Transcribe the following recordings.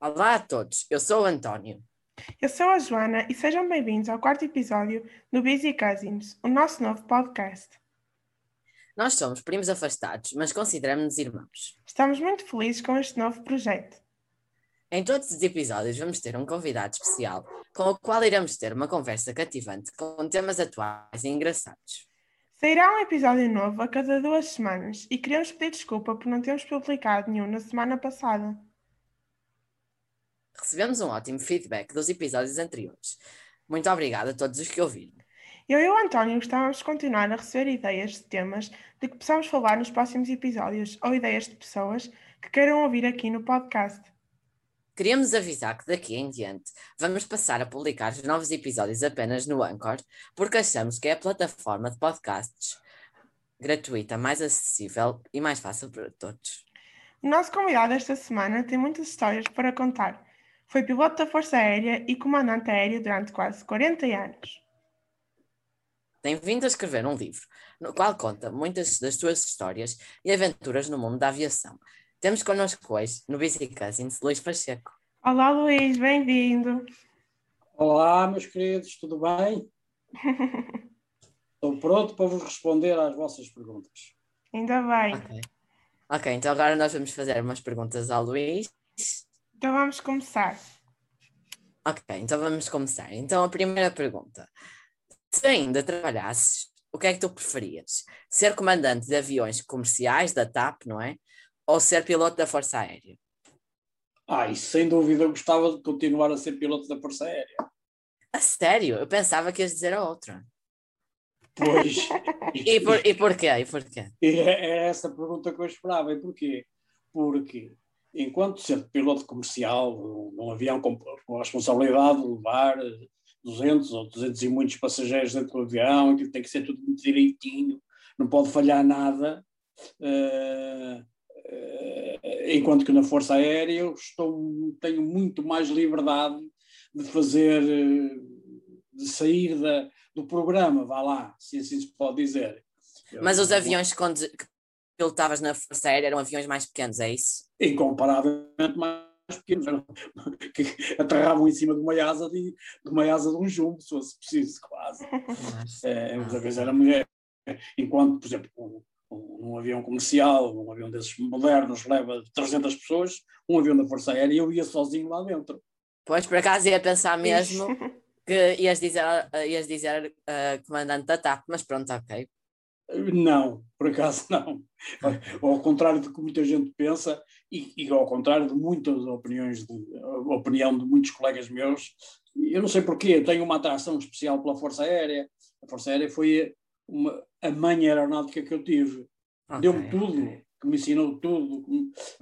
Olá a todos, eu sou o António. Eu sou a Joana e sejam bem-vindos ao quarto episódio do Busy Cousins, o nosso novo podcast. Nós somos primos afastados, mas consideramos-nos irmãos. Estamos muito felizes com este novo projeto. Em todos os episódios vamos ter um convidado especial, com o qual iremos ter uma conversa cativante com temas atuais e engraçados. Sairá um episódio novo a cada duas semanas e queremos pedir desculpa por não termos publicado nenhum na semana passada. Recebemos um ótimo feedback dos episódios anteriores. Muito obrigada a todos os que ouviram. Eu e o António gostávamos de continuar a receber ideias de temas de que possamos falar nos próximos episódios ou ideias de pessoas que queiram ouvir aqui no podcast. Queríamos avisar que daqui em diante vamos passar a publicar os novos episódios apenas no Anchor, porque achamos que é a plataforma de podcasts gratuita mais acessível e mais fácil para todos. O nosso convidado esta semana tem muitas histórias para contar. Foi piloto da Força Aérea e comandante aéreo durante quase 40 anos. Tem vindo a escrever um livro, no qual conta muitas das suas histórias e aventuras no mundo da aviação. Temos connosco hoje, no Busy Cousins, Luís Pacheco. Olá, Luís, bem-vindo. Olá, meus queridos, tudo bem? Estou pronto para vos responder às vossas perguntas. Ainda bem. Ok. Ok, então agora nós vamos fazer umas perguntas ao Luís. Então vamos começar. Ok, então vamos começar. Então a primeira pergunta. Se ainda trabalhasses, o que é que tu preferias? Ser comandante de aviões comerciais da TAP, não é? Ou ser piloto da Força Aérea? Ah, e sem dúvida eu gostava de continuar a ser piloto da Força Aérea. A sério? Eu pensava que ias dizer a outra. Pois. E, por, e porquê? E porquê? É é essa a pergunta que eu esperava. E porquê? Porque enquanto ser piloto comercial, num avião com, com a responsabilidade de levar 200 ou 200 e muitos passageiros dentro do avião, aquilo tem que ser tudo muito direitinho, não pode falhar nada. eh, eh, enquanto que na Força Aérea eu estou, tenho muito mais liberdade de fazer, eh, de sair da, do programa, vá lá, se assim se pode dizer. Mas os aviões que que pilotavas na Força Aérea eram aviões mais pequenos, é isso? incomparavelmente mais pequenos, eram- que aterravam em cima de uma asa de, de uma asa de um jumbo, se fosse preciso, quase. É, muitas vezes era mulher. Enquanto, por exemplo, um, um, um avião comercial, um avião desses modernos, leva 300 pessoas, um avião da Força Aérea, eu ia sozinho lá dentro. Pois, por acaso ia pensar mesmo que ias dizer, uh, ias dizer uh, comandante da TAP, mas pronto, ok. Não, por acaso não. Ao contrário do que muita gente pensa, e, e ao contrário de muitas opiniões, de, opinião de muitos colegas meus, eu não sei porquê, eu tenho uma atração especial pela Força Aérea. A Força Aérea foi uma, a mãe aeronáutica que eu tive. Deu-me Ok, tudo, ok. que me ensinou tudo.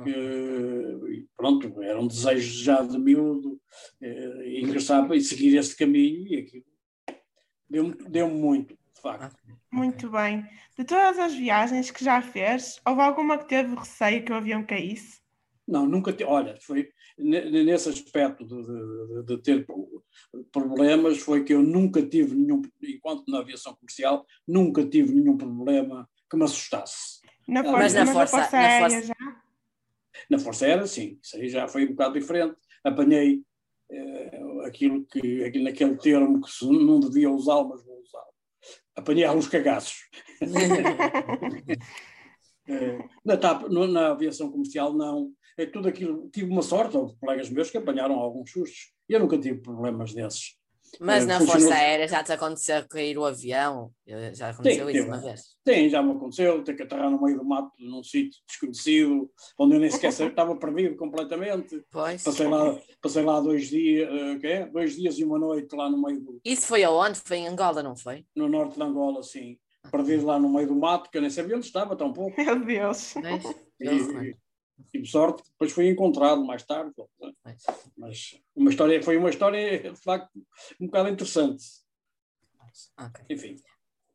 eh, e pronto, era um desejo já de miúdo, eh, ingressar e seguir este caminho, e aquilo deu-me deu muito, facto. Ok. Muito bem. De todas as viagens que já fez, houve alguma que teve receio que o avião caísse? Não, nunca te, olha, foi ne- nesse aspecto de, de- de ter problemas, foi que eu nunca tive nenhum, enquanto na aviação comercial, nunca tive nenhum problema que me assustasse. Na Ah, força, mas na mas Força- na Força na Aérea Força- já? Na Força Aérea, sim, isso aí já foi um bocado diferente. Apanhei eh, aquilo que, aquilo, naquele termo que se não devia usar, mas vou usar. Apanhei alguns cagaços. Eh, na, TAP, na aviação comercial, não. É tudo aquilo. Tive uma sorte, houve colegas meus que apanharam alguns sustos. E eu nunca tive problemas desses. Mas Eh, na funcionou- Força Aérea já te aconteceu cair o avião? Já aconteceu Sim, isso sim. uma vez? Sim, já me aconteceu ter que aterrar no meio do mato, num sítio desconhecido, onde eu nem sequer sabia, estava perdido completamente. Pois. Passei lá, passei lá dois dias, que é? dois dias e uma noite lá no meio do, Isso foi aonde? Foi em Angola, não foi? no norte de Angola, assim, perdido lá no meio do mato, que eu nem sabia onde estava, tão pouco. Meu Deus. E, horror. e tive sorte, depois fui encontrado mais tarde. Mas uma história, foi uma história, de facto, um bocado interessante. Ok. Enfim,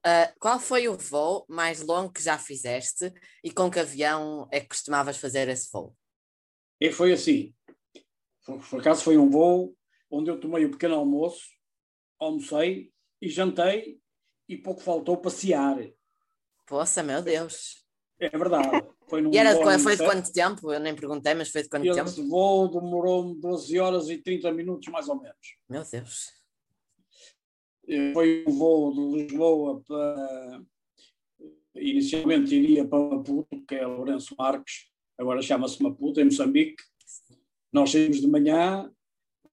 Ah, qual foi o voo mais longo que já fizeste e com que avião é que costumavas fazer esse voo? e foi assim. Por, por acaso foi um voo onde eu tomei o pequeno almoço, almocei e jantei e pouco faltou passear. Poça, meu Deus. É verdade. Foi num E era de, foi de 7. quanto tempo? Eu nem perguntei, mas foi de quanto tempo? Esse voo demorou 12 horas e 30 minutos, mais ou menos. Meu Deus. Foi um voo de Lisboa para. Inicialmente iria para Maputo, que é Lourenço Marques, agora chama-se Maputo, em Moçambique. Nós saímos de manhã,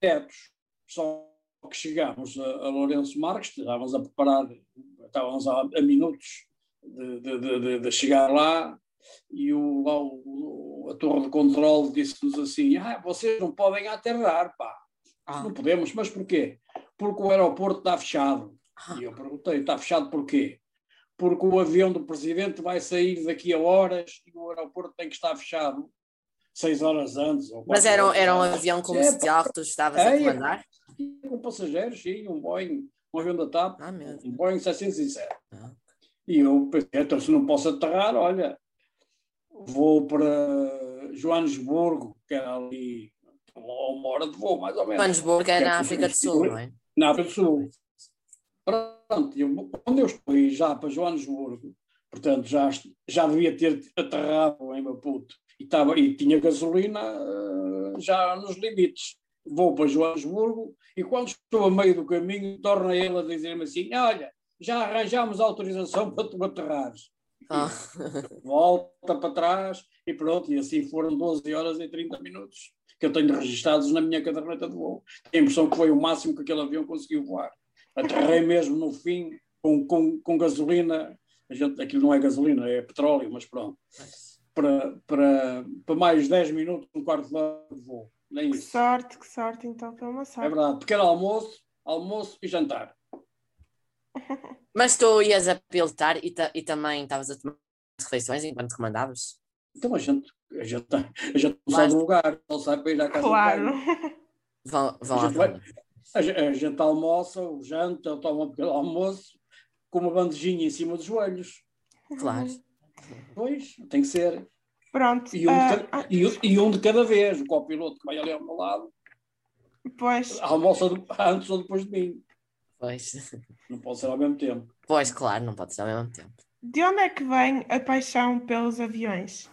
diretos. Só que chegámos a, a Lourenço Marques, estávamos a preparar, estávamos a, a minutos de, de- de- de- chegar lá, e o, lá o- a torre de controle disse-nos assim: ah, vocês não podem aterrar, pá. Ah, Não podemos, mas porquê? Porque o aeroporto está fechado. ah, E eu perguntei, está fechado porquê? Porque o avião do presidente vai sair daqui a horas e o aeroporto tem que estar fechado seis horas antes. Mas era, horas era um avião É, comercial que tu estavas a É, comandar? Com passageiros, sim, um Boeing, um avião da TAP, Ah, um Boeing 707. Ah. E eu pensei, então se não posso aterrar, olha, vou para Joanesburgo, que era ali a uma hora de voo, mais ou menos. Joanesburgo é é na África do Sul, não é? na África do Sul. Pronto, eu, quando eu estou já para Joanesburgo, portanto, já, já devia ter aterrado em Maputo e, estava, e tinha gasolina eh, já nos limites. Vou para Joanesburgo e quando estou a meio do caminho, torna ele a dizer-me assim: Olha, já arranjámos autorização para tu aterrares. Ah. Volta para trás e pronto, e assim foram 12 horas e 30 minutos que eu tenho registados na minha caderneta de voo. Tenho a impressão que foi o máximo que aquele avião conseguiu voar. Aterrei mesmo no fim com, com, com gasolina, a gente, aquilo não é gasolina, é petróleo, mas pronto, para, para, para mais 10 minutos, um quarto de hora de voo. Nem Que isso. sorte, que sorte, então foi uma É sorte. verdade, pequeno almoço, almoço e jantar. Mas tu ias a pilotar e, ta- e também estavas a tomar refeições enquanto comandavas? Então a gente, a gente, a gente não sai do lugar, não sai para ir à casa Claro. banho. Vão, vão A lá gente vai-. A a gente almoça, o janta, toma um pequeno almoço, com uma bandejinha em cima dos joelhos. Claro. Pois, tem que ser. Pronto. E um, de cada, ah, e, e um de cada vez. O copiloto que vai ali ao meu lado, pois, almoça de- antes ou depois de mim. Pois. Não pode ser ao mesmo tempo. pois, claro, não pode ser ao mesmo tempo. de onde é que vem a paixão pelos aviões?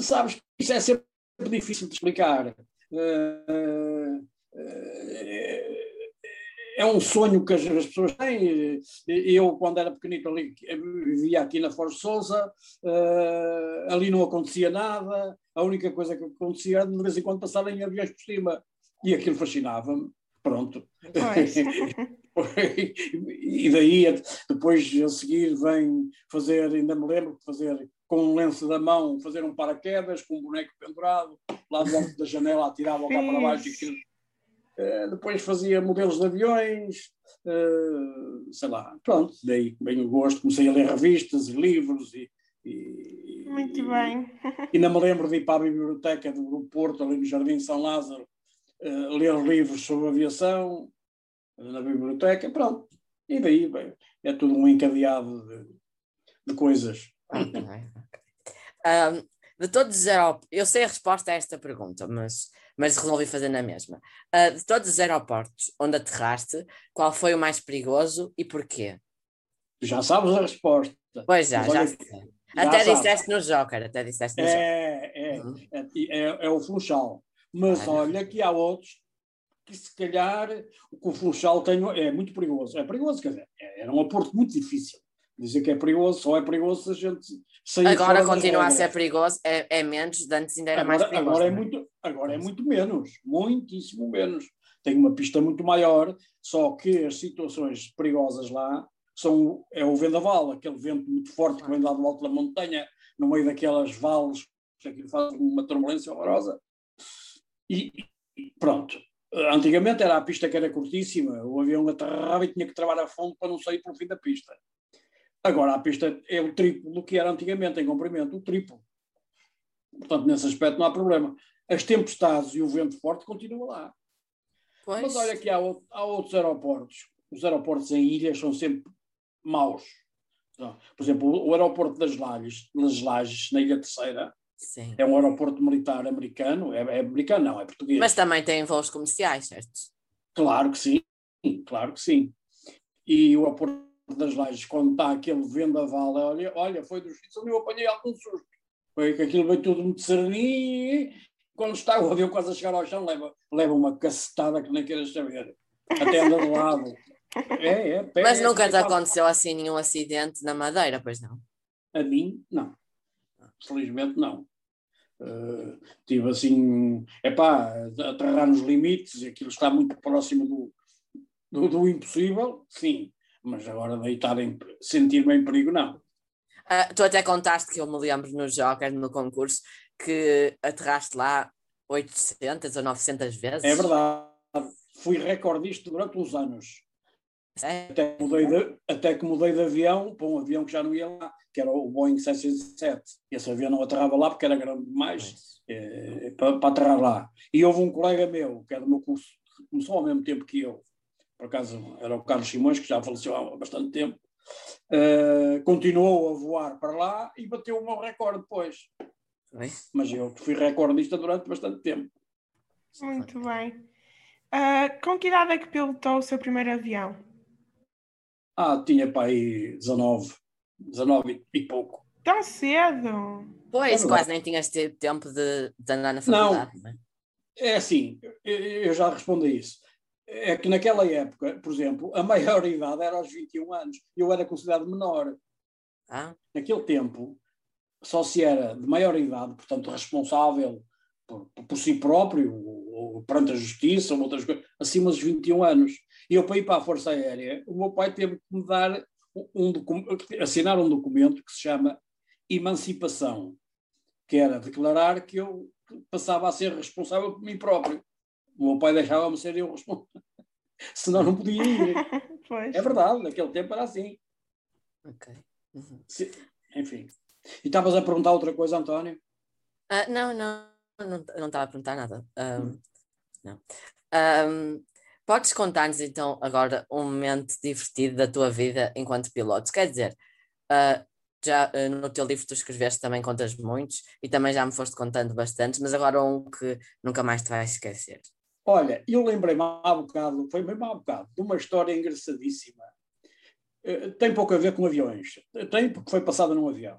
Sabes, isso é sempre difícil de explicar. Eh, eh, é um sonho que as, as pessoas têm. Eu, quando era pequenito, ali, vivia aqui na Forja Souza, eh, ali não acontecia nada, a única coisa que acontecia era de vez em quando passarem aviões por cima. E aquilo fascinava-me. Pronto. E daí, depois a seguir, vem fazer, ainda me lembro, de fazer com um lenço da mão, fazer um paraquedas com um boneco pendurado, lá alto da janela, atirava cá para baixo. e. Eh, depois fazia modelos de aviões, eh, sei lá, pronto, daí bem o gosto, comecei a ler revistas e livros e, e- Muito e- bem. Ainda me lembro de ir para a biblioteca do, Porto, ali no Jardim São Lázaro, eh, ler livros sobre aviação eh, na biblioteca, pronto. E daí bem, é tudo um encadeado de, de coisas. Ahm, de todos os aeroportos, eu sei a resposta a esta pergunta, mas, mas resolvi fazer na mesma. Ah, de todos os aeroportos onde aterraste, qual foi o mais perigoso e porquê? Já sabes a resposta. Pois já, já sei. já Até sabes. disseste no Joker, até disseste no Joker. É, é, Uhum. é, é, é o Funchal. Mas olha que há outros que se calhar o que o Funchal tem é muito perigoso. É perigoso, quer dizer, é- era um aporto muito difícil. Dizer que é perigoso, só é perigoso se a gente sair Agora continua a ser perigoso, é, é menos, de antes ainda era mais Agora, perigoso. agora, é é? muito, agora é muito menos, muitíssimo menos. Tem uma pista muito maior, só que as situações perigosas lá são é o vendaval, aquele vento muito forte que vem lá do alto da montanha, no meio daquelas vales, que aquilo faz uma turbulência horrorosa. E, pronto. Antigamente era a pista que era curtíssima, o avião aterrava e tinha que travar a fundo para não sair pelo fim da pista. Agora a pista é o triplo do que era antigamente em comprimento, o triplo. Portanto, nesse aspecto não há problema. As tempestades e o vento forte continuam lá. Pois, Mas olha que há, há outros aeroportos. Os aeroportos em ilhas são sempre maus. Por exemplo, o, o aeroporto das Lajes, das Lajes, na Ilha Terceira, sim. é um aeroporto militar americano. É, é americano, não, é português. Mas também tem voos comerciais, certo? Claro que sim, claro que sim. E o aeroporto das lajes, quando está aquele vendaval, olha, olha, foi dos filhos, eu apanhei algum susto. Foi que aquilo veio tudo muito sereninho quando está o avião quase a chegar ao chão, leva, leva uma cacetada que nem queiras saber. Até anda de lado. É, é, Mas é, nunca é, te aconteceu assim nenhum acidente na Madeira, pois não? A mim, não. Felizmente, não. Uh, tive assim, é pá, aterrar nos limites, aquilo está muito próximo do, do, do impossível, sim, mas agora deitar em sentir-me em perigo, não. Uh, tu até contaste que eu me lembro no Joker, no concurso, que aterraste lá 800 ou 900 vezes. É verdade, fui recordista durante uns anos. É. Até, que mudei de, até que mudei de avião para um avião que já não ia lá, que era o Boeing 707. Esse avião não aterrava lá porque era grande demais é, para, para aterrar lá. E houve um colega meu, que era do meu curso, começou ao mesmo tempo que eu, por acaso era o Carlos Simões, que já faleceu há bastante tempo, uh, continuou a voar para lá e bateu o meu recorde depois. Mas eu fui recordista durante bastante tempo. Muito bem. Uh, com que idade é que pilotou o seu primeiro avião? Ah, tinha para aí 19, 19 e pouco. Tão cedo? Pois, é quase nem tinhas tido tempo de, de andar na faculdade. Não, não é? é assim, eu já respondo a isso. É que naquela época, por exemplo, a maior idade era aos 21 anos. Eu era considerado menor. Ah. Naquele tempo, só se era de maior idade, portanto responsável por, por si próprio, ou, ou perante a justiça, ou outras coisas, acima dos 21 anos. E eu, para ir para a Força Aérea, o meu pai teve que me dar um, assinar um documento que se chama emancipação, que era declarar que eu passava a ser responsável por mim próprio. O meu pai deixava-me ser eu responsável, senão não podia ir. é verdade, naquele tempo era assim. Ok. Uhum. enfim. E estavas a perguntar outra coisa, António? Uh, não, não, não, não estava a perguntar nada. Um, hum. Não. Um, podes contar-nos então agora um momento divertido da tua vida enquanto piloto? Quer dizer, uh, já uh, no teu livro tu escreveste também contas muitos e também já me foste contando bastantes, mas agora um que nunca mais te vais esquecer. Olha, eu lembrei-me há bocado, foi mesmo há bocado, de uma história engraçadíssima. Uh, tem pouco a ver com aviões. Tem porque foi passada num avião.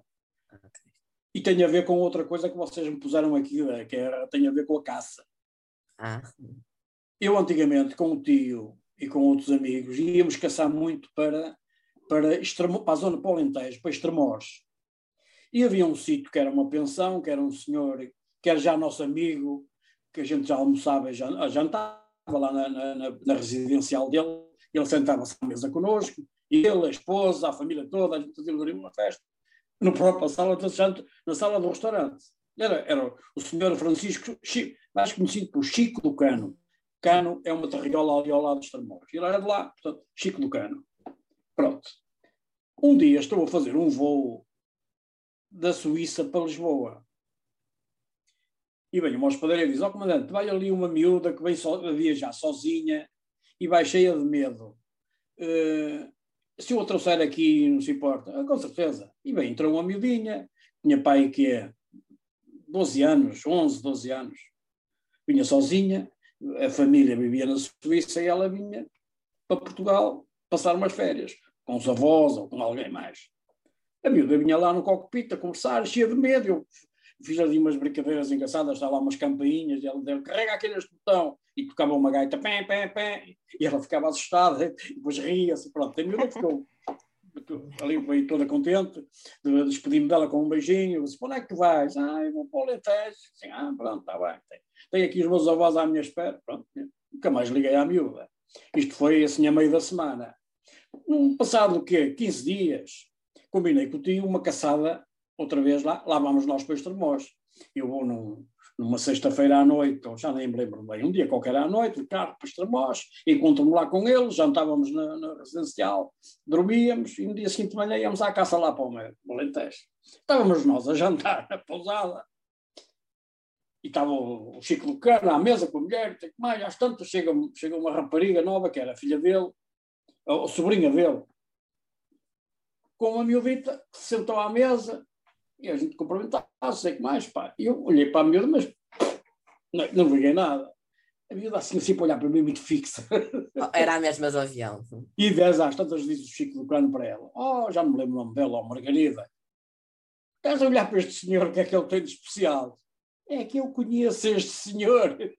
E tem a ver com outra coisa que vocês me puseram aqui, é, que era, tem a ver com a caça. Ah. Eu antigamente, com o tio e com outros amigos, íamos caçar muito para, para, Extremo, para a zona Polentejo, para Extremores. E havia um sítio que era uma pensão, que era um senhor que era já nosso amigo, que a gente já almoçava e jantava lá na, na, na residencial dele. Ele sentava-se à mesa connosco, ele, a esposa, a família toda, a gente fazia uma festa no próprio sala na sala do restaurante. Era, era o senhor Francisco, Chico, mais conhecido por Chico do Cano. É uma terriola ali ao lado dos Tremores. Ele era de lá, portanto, Chico do Cano. Pronto. Um dia estou a fazer um voo da Suíça para Lisboa. E vem uma hospedeira e diz: Ó oh, comandante, vai ali uma miúda que vem so, a viajar sozinha e vai cheia de medo. Uh, se eu a trouxer aqui, não se importa. Ah, com certeza. E bem, entrou uma miudinha, tinha pai que é 12 anos, 11, 12 anos. Vinha sozinha, a família vivia na Suíça e ela vinha para Portugal passar umas férias, com os avós ou com alguém mais. A miúda vinha lá no cockpit a conversar, cheia de medo. Eu fiz ali umas brincadeiras engraçadas, estava lá umas campainhas, e ela deu, carrega aqui botão, e tocava uma gaita, pé, pé, pé, e ela ficava assustada, e depois ria-se, pronto, a miúda ficou ali veio toda contente, despedi-me dela com um beijinho, disse, onde é que tu vais? Ah, eu vou para o Alentejo, assim, ah, pronto, está bem, tem, tem aqui os meus avós à minha espera, pronto, nunca mais liguei à miúda. Isto foi assim a meio da semana. Num passado o quê? 15 dias, combinei com o tio uma caçada outra vez lá, lá vamos nós para os Tremós. Eu vou num, numa sexta-feira à noite, ou já nem me lembro bem, um dia qualquer à noite, o carro para os Tremós, encontro-me lá com eles, jantávamos na, na, residencial, dormíamos, e no dia seguinte de manhã íamos à caça lá para o Alentejo. Estávamos nós a jantar na pousada, e estava o Chico do Cano à mesa com a mulher, que mais, às tantas chega, chega uma rapariga nova, que era a filha dele, a sobrinha dele, com uma miúdita, que se sentou à mesa, e a gente cumprimentava, sei que mais, pá. E eu olhei para a miúda, mas não, não liguei nada. A miúda assim, assim para olhar para mim muito fixa. Oh, Era a mesma do avião. E 10 às tantas diz o Chico do Cano para ela: Oh, já me lembro o nome dela, oh, Margarida. Estás a olhar para este senhor, o que é que ele tem de especial? É que eu conheço este senhor.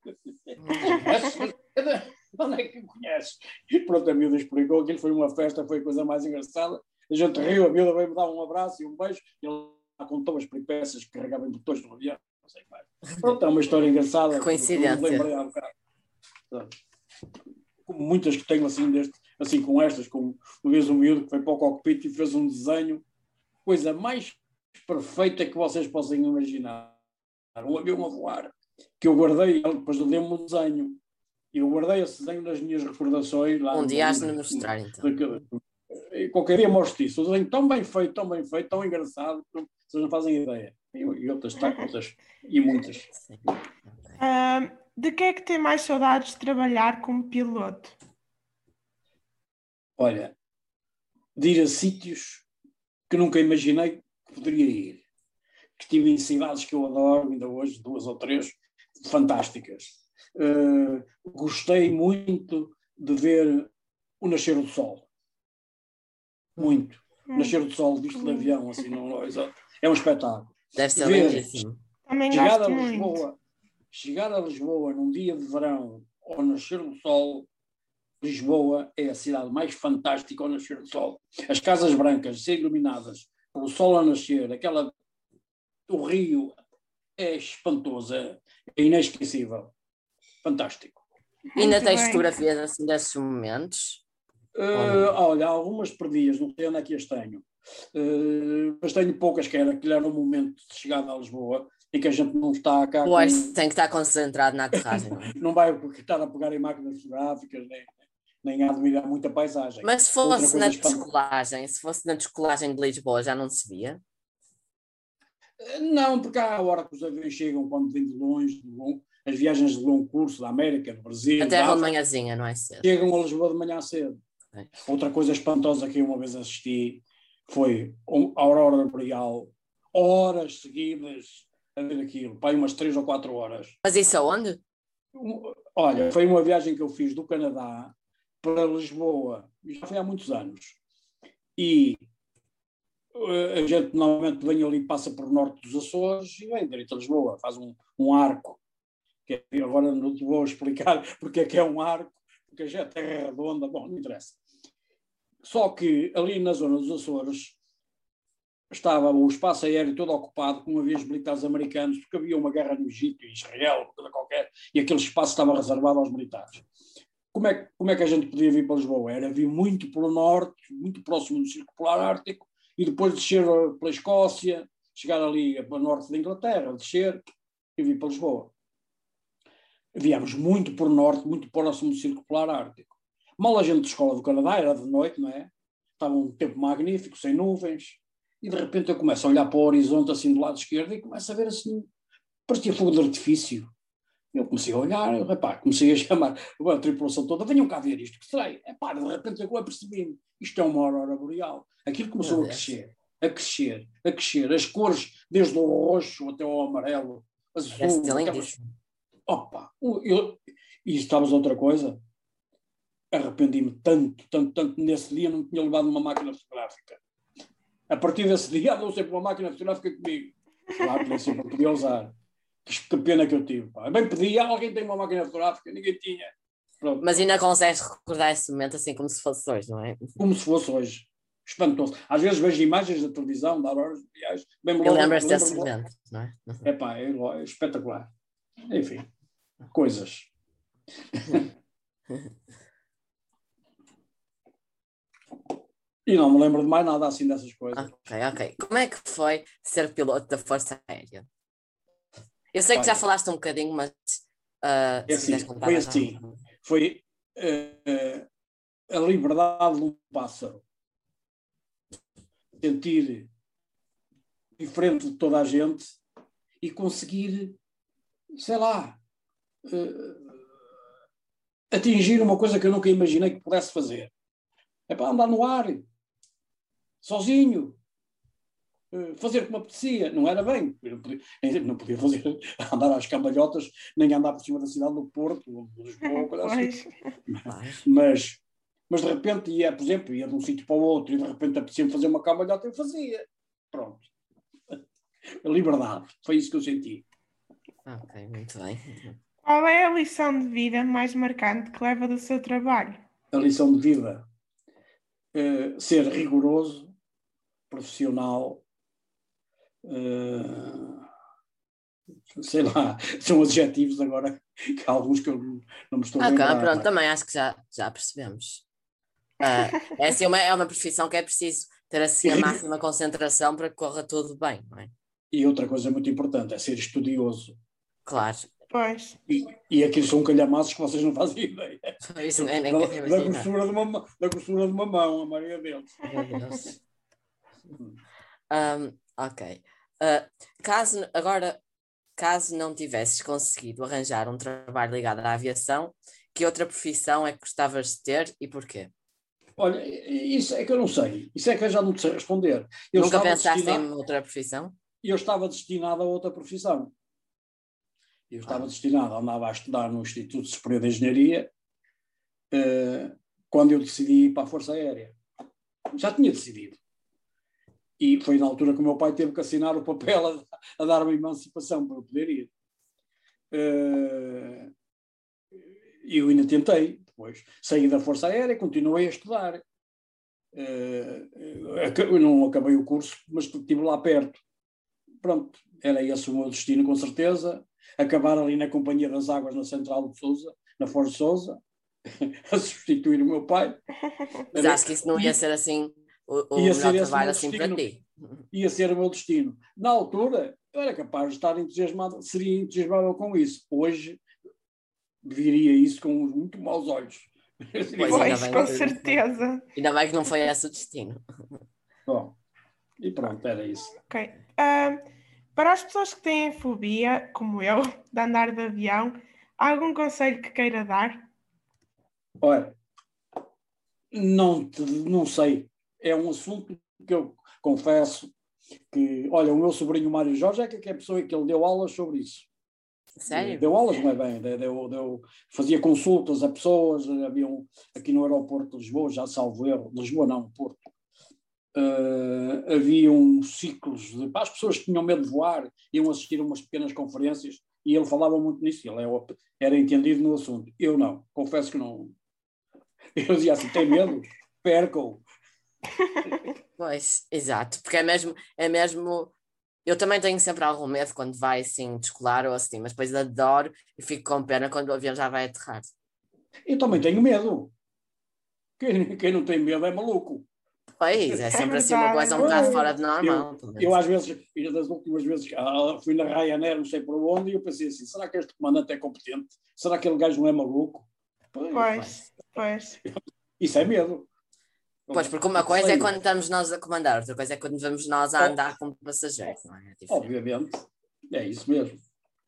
Onde é que o conheces? E pronto, a miúda explicou que foi uma festa, foi a coisa mais engraçada. A gente riu, a miúda veio-me dar um abraço e um beijo. Ele contou as peripécias que carregava em botões no avião. Não sei mais. Pronto, é uma história engraçada. Que coincidência. Lembrei há um bocado. Como muitas que tenho assim, deste, assim com estas, como uma vez um miúdo que foi para o cockpit e fez um desenho, coisa mais perfeita que vocês possam imaginar. Um avião a voar, que eu guardei, depois eu dei-me um desenho, e eu guardei esse desenho nas minhas recordações. Lá Um dia has de me mostrar, então. E qualquer dia mostro isso. O desenho tão bem feito, tão bem feito, tão engraçado, que vocês não fazem ideia. E, e outras tantas, e muitas. Ah, de que é que tem mais saudades de trabalhar como piloto? Olha, de ir a sítios que nunca imaginei que poderia ir. Que estive em cidades que eu adoro, ainda hoje, duas ou três, fantásticas. Uh, gostei muito de ver o nascer do sol. Muito. Hum, Nascer do sol, visto de avião, assim, não, é um espetáculo. Deve ser Ver. lindíssimo. Também Chegar a. Lisboa, chegar a Lisboa num dia de verão, ao nascer do sol, Lisboa é a cidade mais fantástica ao nascer do sol. As casas brancas, ser iluminadas, com o sol a nascer, aquela o rio é espantoso, é, é inesquecível. Fantástico. Ainda Muito tens fotografias assim desses momentos? Uh, olha, algumas perdidas, não sei onde é que as tenho. Uh, mas tenho poucas que era, que era um momento de chegada a Lisboa em que a gente não está cá. com- Pois, tem que estar concentrado na aterragem. não é? vai estar a pegar em máquinas fotográficas, nem, nem a admirar muita paisagem. Mas se fosse na espanta- descolagem, se fosse na descolagem de Lisboa, já não se via? Não, porque há a hora que os aviões chegam quando vêm de longe, de longo, as viagens de longo curso da América, do Brasil, Até de manhãzinha, não é cedo? chegam a Lisboa de manhã cedo. É. Outra coisa espantosa que eu uma vez assisti foi um- a Aurora Boreal, horas seguidas a ver aquilo, para aí umas três ou quatro horas. Mas isso aonde? Olha, foi uma viagem que eu fiz do Canadá para Lisboa, já foi há muitos anos. E eh, a gente normalmente vem ali, passa por norte dos Açores e vem direito a Lisboa, faz um, um arco. Que é- agora não te vou explicar porque é que é um arco, porque já é terra redonda, bom, não interessa. Só que ali na zona dos Açores estava o espaço aéreo todo ocupado com aviões militares americanos, porque havia uma guerra no Egito e Israel, qualquer, e aquele espaço estava reservado aos militares. Como é, como é que a gente podia vir para Lisboa? Era vir muito pelo norte, muito próximo do Círculo Polar Ártico, e depois descer eh, pela Escócia, chegar ali para o norte da Inglaterra, descer e vir para Lisboa. Viemos muito por norte, muito próximo do Círculo Polar Ártico. Mal a gente de escola do Canadá, era de noite, não é? Estava um tempo magnífico, sem nuvens, e de repente eu começo a olhar para o horizonte assim do lado esquerdo e começo a ver assim, parecia fogo de artifício. Eu comecei a olhar, eu, epá, comecei a chamar a tripulação toda, venham cá ver isto, que será? Epá, de repente eu percebi isto é uma aurora boreal. Aquilo começou a crescer, a crescer, a crescer, as cores, desde o roxo até o amarelo, azul. Opa, eu, e estavas outra coisa? Arrependi-me tanto, tanto, tanto. Nesse dia não tinha levado uma máquina fotográfica. A partir desse dia andou sempre uma máquina fotográfica comigo. Claro que sempre podia usar. Que, pena que eu tive. Pá. Bem pedia, alguém tem uma máquina fotográfica, ninguém tinha. Pronto, Mas ainda consegues recordar esse momento assim como se fosse hoje, não é? como se fosse hoje. Espantoso. Às vezes vejo imagens da televisão, da horas de lembro- lembras-te desse momento, não é? É pá, é, é espetacular. Enfim, coisas. e não me lembro de mais nada assim dessas coisas. Ok, ok. Como é que foi ser piloto da Força Aérea? Eu sei que já falaste um bocadinho, mas É quiseres assim, foi assim. coisa. Foi eh, a liberdade de um pássaro. Sentir diferente de toda a gente e conseguir, sei lá, eh, atingir uma coisa que eu nunca imaginei que pudesse fazer. É para andar no ar, sozinho. uh, fazer como apetecia. Não era bem. Eu não podia, não podia fazer, andar às cambalhotas, nem andar por cima da cidade do Porto, ou de Lisboa, coisa assim. Mas, mas de repente ia, por exemplo, ia de um sítio para o outro e de repente apetecia fazer uma cambalhota, eu fazia. Pronto. Liberdade. Foi isso que eu senti. Ok, muito bem. Qual é a lição de vida mais marcante que leva do seu trabalho? A lição de vida? Uh, ser rigoroso, profissional, uh, sei lá, são adjetivos agora, que há alguns que eu não me estou a lembrar. Ok, pronto, também acho que já, já percebemos. Uh, é, assim, uma, é uma profissão que é preciso ter assim a máxima concentração para que corra tudo bem, não é? E outra coisa muito importante é ser estudioso. Claro. Pois. E, e aqueles são calhamaços que vocês não fazem ideia. Isso nem, nem da, da, grossura de uma, da grossura de uma mão, a maioria deles. Um, ok. Uh, caso, agora, caso não tivesses conseguido arranjar um trabalho ligado à aviação, que outra profissão é que gostavas de ter e porquê? Olha, isso é que eu não sei. Isso é que eu já não sei responder. Eu Nunca pensaste destinado... em outra profissão? Eu estava destinado a outra profissão. Eu estava destinado, andava a estudar no Instituto Superior de Engenharia uh, quando eu decidi ir para a Força Aérea. Já tinha decidido. E foi na altura que o meu pai teve que assinar o papel a, a dar-me emancipação para eu poder ir. Uh, eu ainda tentei, depois saí da Força Aérea, continuei a estudar. Uh, não acabei o curso, mas estive lá perto. Pronto, era esse o meu destino, com certeza acabar ali na Companhia das Águas, na Central de Sousa, na Força Sousa, a substituir o meu pai. Mas acho que isso não ia ser assim o, o ia ser trabalho assim para ti. Ia ser o meu destino. Na altura, eu era capaz de estar entusiasmado, seria entusiasmado com isso. Hoje, viria isso com muito maus olhos. Pois, pois com que, certeza. Ainda bem que não foi esse o destino. Bom, e pronto, era isso. Ok. Uh, para as pessoas que têm fobia, como eu, de andar de avião, há algum conselho que queira dar? Olha, não, te, não sei. É um assunto que eu confesso que, olha, o meu sobrinho Mário Jorge é que é a pessoa que ele deu aulas sobre isso. Sério? Deu aulas, não é bem, deu, deu, fazia consultas a pessoas, havia um, aqui no aeroporto de Lisboa, já salvo erro, Lisboa não, Porto, uh, haviam ciclos de, para as pessoas que tinham medo de voar, iam assistir a umas pequenas conferências e ele falava muito nisso, ele era, é era entendido no assunto. Eu não, confesso que não. Eu dizia assim: tem medo? Percam. Pois, exato, porque é mesmo, é mesmo. Eu também tenho sempre algum medo quando vai assim descolar ou assim, mas depois adoro e fico com pena quando o avião já vai aterrar. Eu também tenho medo. Quem, quem não tem medo é maluco. Pois, é sempre assim uma coisa um bocado fora de normal. Eu, eu às vezes, das últimas vezes, ah, fui na Ryanair, não sei por onde, e eu pensei assim, será que este comandante é competente? Será que aquele gajo não é maluco? Pois, pois. Isso é medo. Pois, porque uma coisa é quando estamos nós a comandar, outra coisa é quando vamos nós a andar como passageiros, não é? é Obviamente, é isso mesmo.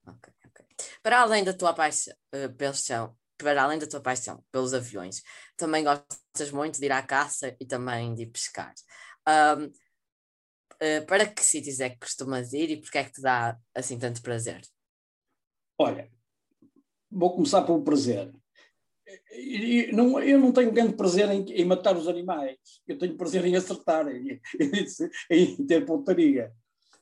Okay, okay. Para além da tua paixão, paixão para além da tua paixão pelos aviões, também gostas muito de ir à caça e também de ir pescar. Um, eh, para que sítios é que costumas ir e porque é que te dá assim tanto prazer? Olha, vou começar pelo prazer. Eu não, eu não tenho grande prazer em, em, matar os animais, eu tenho prazer em acertar, em, em ter pontaria.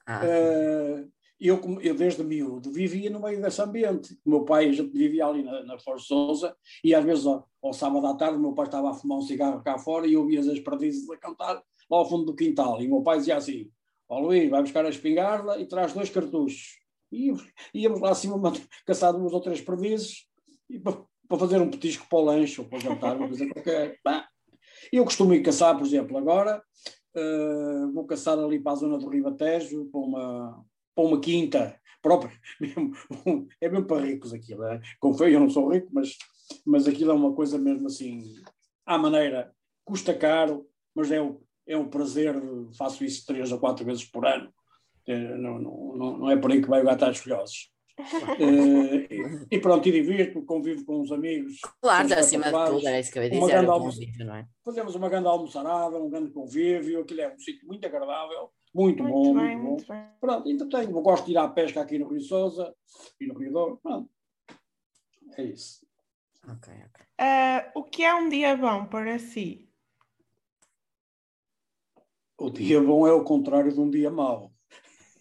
Ah, uh, eu, eu desde miúdo vivia no meio desse ambiente. O meu pai já vivia ali na, na Forçosa e às vezes ao, ao, sábado à tarde o meu pai estava a fumar um cigarro cá fora e eu ouvia as perdizes a cantar lá ao fundo do quintal. E o meu pai dizia assim, ó oh, Luís, vai buscar a espingarda e traz dois cartuchos. E íamos lá acima caçar duas ou três perdizes e para, fazer um petisco para o lanche ou para jantar, uma coisa qualquer. Eu costumo ir caçar, por exemplo, agora uh, vou caçar ali para a zona do Ribatejo, para uma, para uma quinta própria, é mesmo para ricos aquilo, é? confio, eu não sou rico, mas, mas aquilo é uma coisa mesmo assim, à maneira, custa caro, mas é o, é um prazer, faço isso três ou quatro vezes por ano, é, não, não, não é por aí que vai gatar os filhosos. Uh, e pronto, e divirto, convivo com os amigos. Claro, acima de tudo, é isso que eu ia dizer, convívio, não é? Fazemos uma grande almoçarada, um grande convívio, aquilo é um sítio muito agradável, Muito, Muito bom, bem, muito muito bom. bem. Pronto, ainda tenho. Eu gosto de ir à pesca aqui no Rio Sousa e no Rio Douro. Pronto. É isso. Ok, ok. Ah, o que é um dia bom para si? O dia bom é o contrário de um dia mau.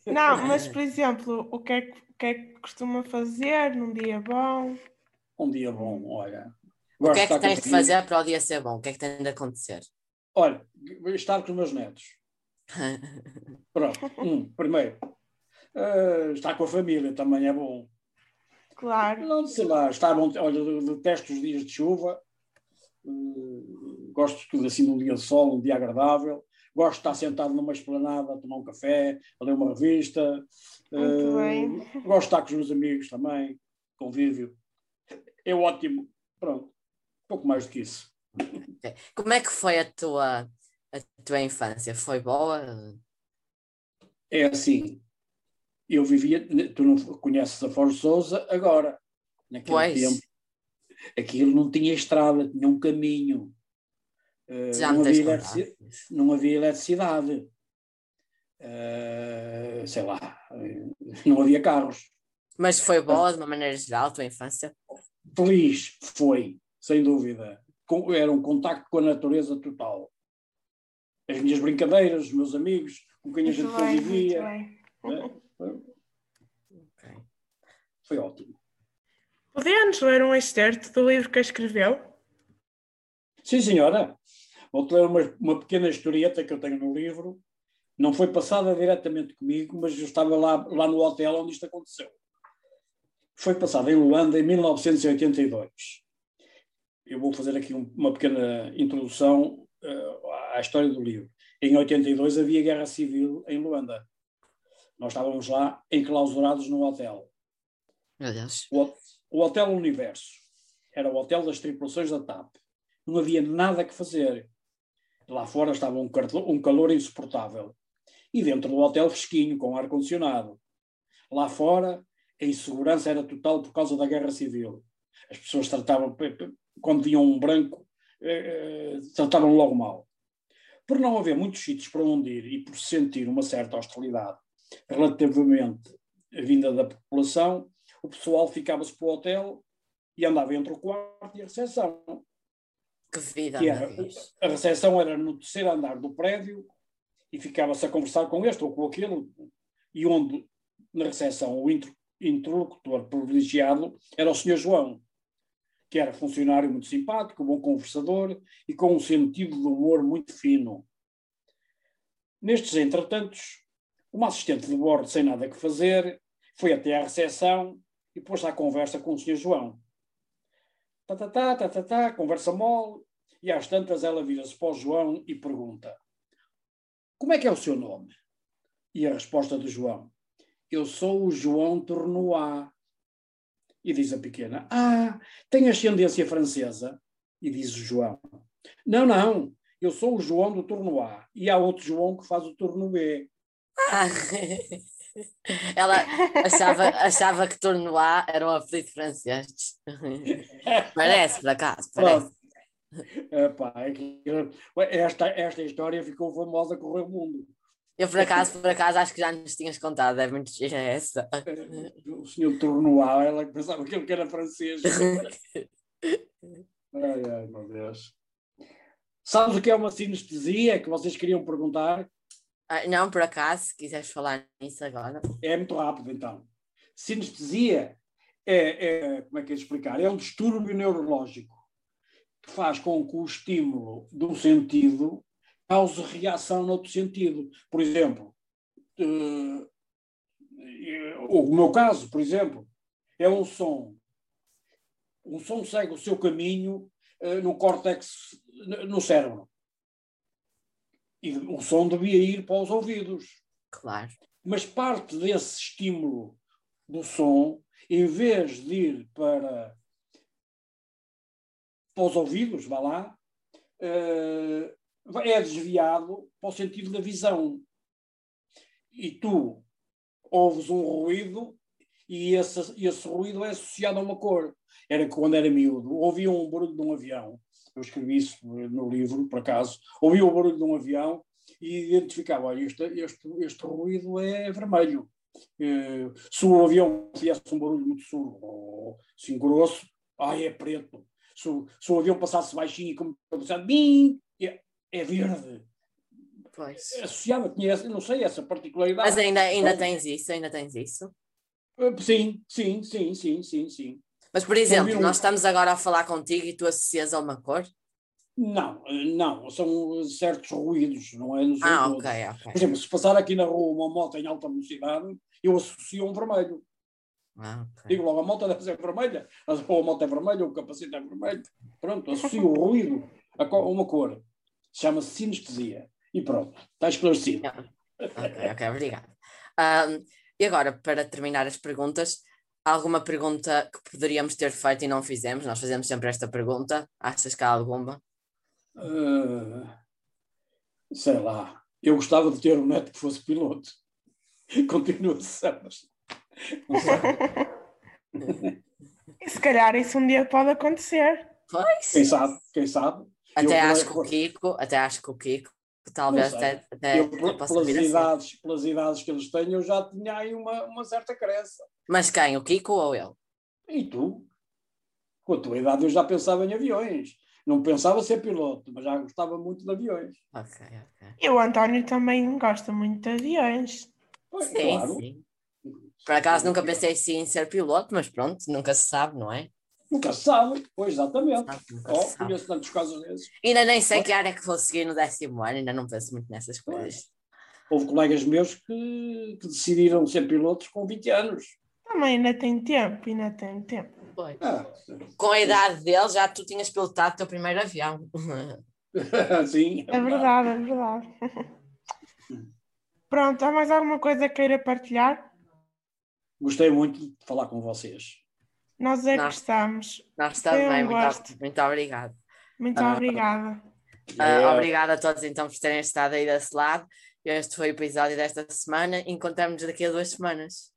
Não, mas por exemplo, o que é que, que, é que costuma fazer num dia bom? Um dia bom, olha. O que é que tens de fazer para o dia ser bom? O que é que tem de acontecer? Olha, estar com os meus netos. Pronto. Um, primeiro. eh, estar com a família também é bom. Claro. Não, sei lá, estar bom. Olha, detesto os dias de chuva. Eh, gosto de tudo assim de um dia de sol, um dia agradável. Gosto de estar sentado numa esplanada, a tomar um café, a ler uma revista. Muito Eh, bem. Gosto de estar com os meus amigos também, convívio. É ótimo. Pronto. Pouco mais do que isso. Como é que foi a tua, a tua infância? Foi boa? É assim. Eu vivia. Tu não conheces a Foz de Souza agora. Naquele Pois. tempo. Aquilo não tinha estrada, tinha um caminho. Eh, Já não, havia contado. eletrici- não havia eletricidade. Eh, sei lá. Não havia carros. Mas foi boa de uma maneira geral a tua infância? Feliz foi, sem dúvida. Com- era um contacto com a natureza total. As minhas brincadeiras, os meus amigos, com quem a gente Muito bem, muito convivia. bem. né? Ok. Foi ótimo. Podia-nos ler um excerto do livro que escreveu? Sim, senhora. Vou-te ler uma, uma pequena historieta que eu tenho no livro. Não foi passada diretamente comigo, mas eu estava lá, lá no hotel onde isto aconteceu. Foi passada em Luanda em 1982. Eu vou fazer aqui um- uma pequena introdução eh, à história do livro. Em 82 havia guerra civil em Luanda. Nós estávamos lá enclausurados no hotel. O, o Hotel Universo era o hotel das tripulações da TAP. Não havia nada que fazer. Lá fora estava um, um calor insuportável. E dentro do hotel fresquinho, com ar-condicionado. Lá fora, a insegurança era total por causa da guerra civil. As pessoas tratavam, quando viam um branco, eh, eh, tratavam logo mal. Por não haver muitos sítios para onde ir e por se sentir uma certa hostilidade relativamente à vinda da população, o pessoal ficava-se para o hotel e andava entre o quarto e a recepção. Que vida, Que era, a recepção era no terceiro andar do prédio e ficava-se a conversar com este ou com aquele, e onde na recepção o inter- interlocutor privilegiado era o Sr. João, que era funcionário muito simpático, bom conversador e com um sentido de humor muito fino. Nestes entretantos, uma assistente de bordo sem nada que fazer foi até à recepção e pôs-se à conversa com o Sr. João. Tá, tá, tá, tá, tá, tá, conversa mole, e às tantas ela vira-se para o João e pergunta: Como é que é o seu nome? E a resposta do João: Eu sou o João Tournois. E diz a pequena: Ah, tem ascendência francesa? E diz o João: Não, não, eu sou o João do Tournois. E há outro João que faz o turno B. Ela achava, achava que Tournois era um apelido francês. Parece, por acaso, parece. Epá, é esta, esta história ficou famosa, correu o mundo. Eu, por acaso, por acaso, acho que já nos tinhas contado, é muito gira essa. O senhor Tournois, ela que pensava que ele era francês. Ai, ai, meu Deus. Sabes o que é uma sinestesia que vocês queriam perguntar? Ah, Não, por acaso, se quiseres falar nisso agora. É muito rápido, então. Sinestesia é, é como é que é de explicar? É um distúrbio neurológico que faz com que o estímulo de um sentido cause reação noutro sentido. Por exemplo, eh, o meu caso, por exemplo, é um som. Um som segue o seu caminho eh, no córtex, no cérebro. E o som devia ir para os ouvidos Claro. mas parte desse estímulo do som, em vez de ir para, para os ouvidos, vá lá, eh, é desviado para o sentido da visão. E tu ouves um ruído e esse, esse ruído é associado a uma cor. Era quando era miúdo, ouvia um barulho de um avião. Eu escrevi isso no livro, por acaso. Ouvia o barulho de um avião e identificava, olha, este, este, este ruído é vermelho. Uh, se o avião fizesse um barulho muito surdo ou assim grosso, ah, é preto. Se, se o avião passasse baixinho e como bim, é, é verde. Pois. Associava, tinha não sei, essa particularidade. Mas ainda, ainda tens isso, ainda tens isso. Uh, sim, sim, sim, sim, sim, sim. Mas, por exemplo, nós estamos agora a falar contigo e tu associas a uma cor? Não, não, são certos ruídos, não é? Nos ah, ok, ok. Por exemplo, se passar aqui na rua uma moto em alta velocidade, eu associo um vermelho. Ah, okay. Digo logo, a moto deve ser vermelha, ou a moto é vermelha, ou o capacete é vermelho. Pronto, associo o ruído a uma cor. Chama-se sinestesia. E pronto, está esclarecido. Ok, ok, obrigado. Um, e agora, para terminar as perguntas, alguma pergunta que poderíamos ter feito e não fizemos? Nós fazemos sempre esta pergunta. Achas que há alguma? Uh, sei lá. Eu gostava de ter um neto que fosse piloto. Continua ser. e se calhar isso um dia pode acontecer. Pois. Quem sabe, quem sabe. Até eu, acho que o Kiko, até acho que o Kiko, talvez até, até, eu, pelas, idades, pelas idades que eles têm, eu já tinha aí uma, uma certa crença. Mas quem? O Kiko ou ele? E tu? Com a tua idade eu já pensava em aviões. Não pensava ser piloto, mas já gostava muito de aviões. Ok, ok. E o António também gosta muito de aviões. Pois, sim, claro. sim. Por acaso nunca pensei sim em ser piloto, mas pronto, nunca se sabe, não é? Nunca se sabe, pois exatamente. Sabe, oh, conheço tantos casos desses. Ainda nem sei que área é que vou seguir no décimo ano, ainda não penso muito nessas coisas. Houve colegas meus que, que decidiram ser pilotos com 20 anos. Também ainda tem tempo, ainda tem tempo. Ah, com a idade dele, já tu tinhas pilotado o teu primeiro avião. Sim. É verdade, é verdade. Pronto, há mais alguma coisa que queira partilhar? Gostei muito de falar com vocês. Nós é nós, que estamos. Nós também, um muito, muito obrigado. Muito uh, obrigada. Uh, obrigada a todos então por terem estado aí desse lado. Este foi o episódio desta semana. Encontramos-nos daqui a duas semanas.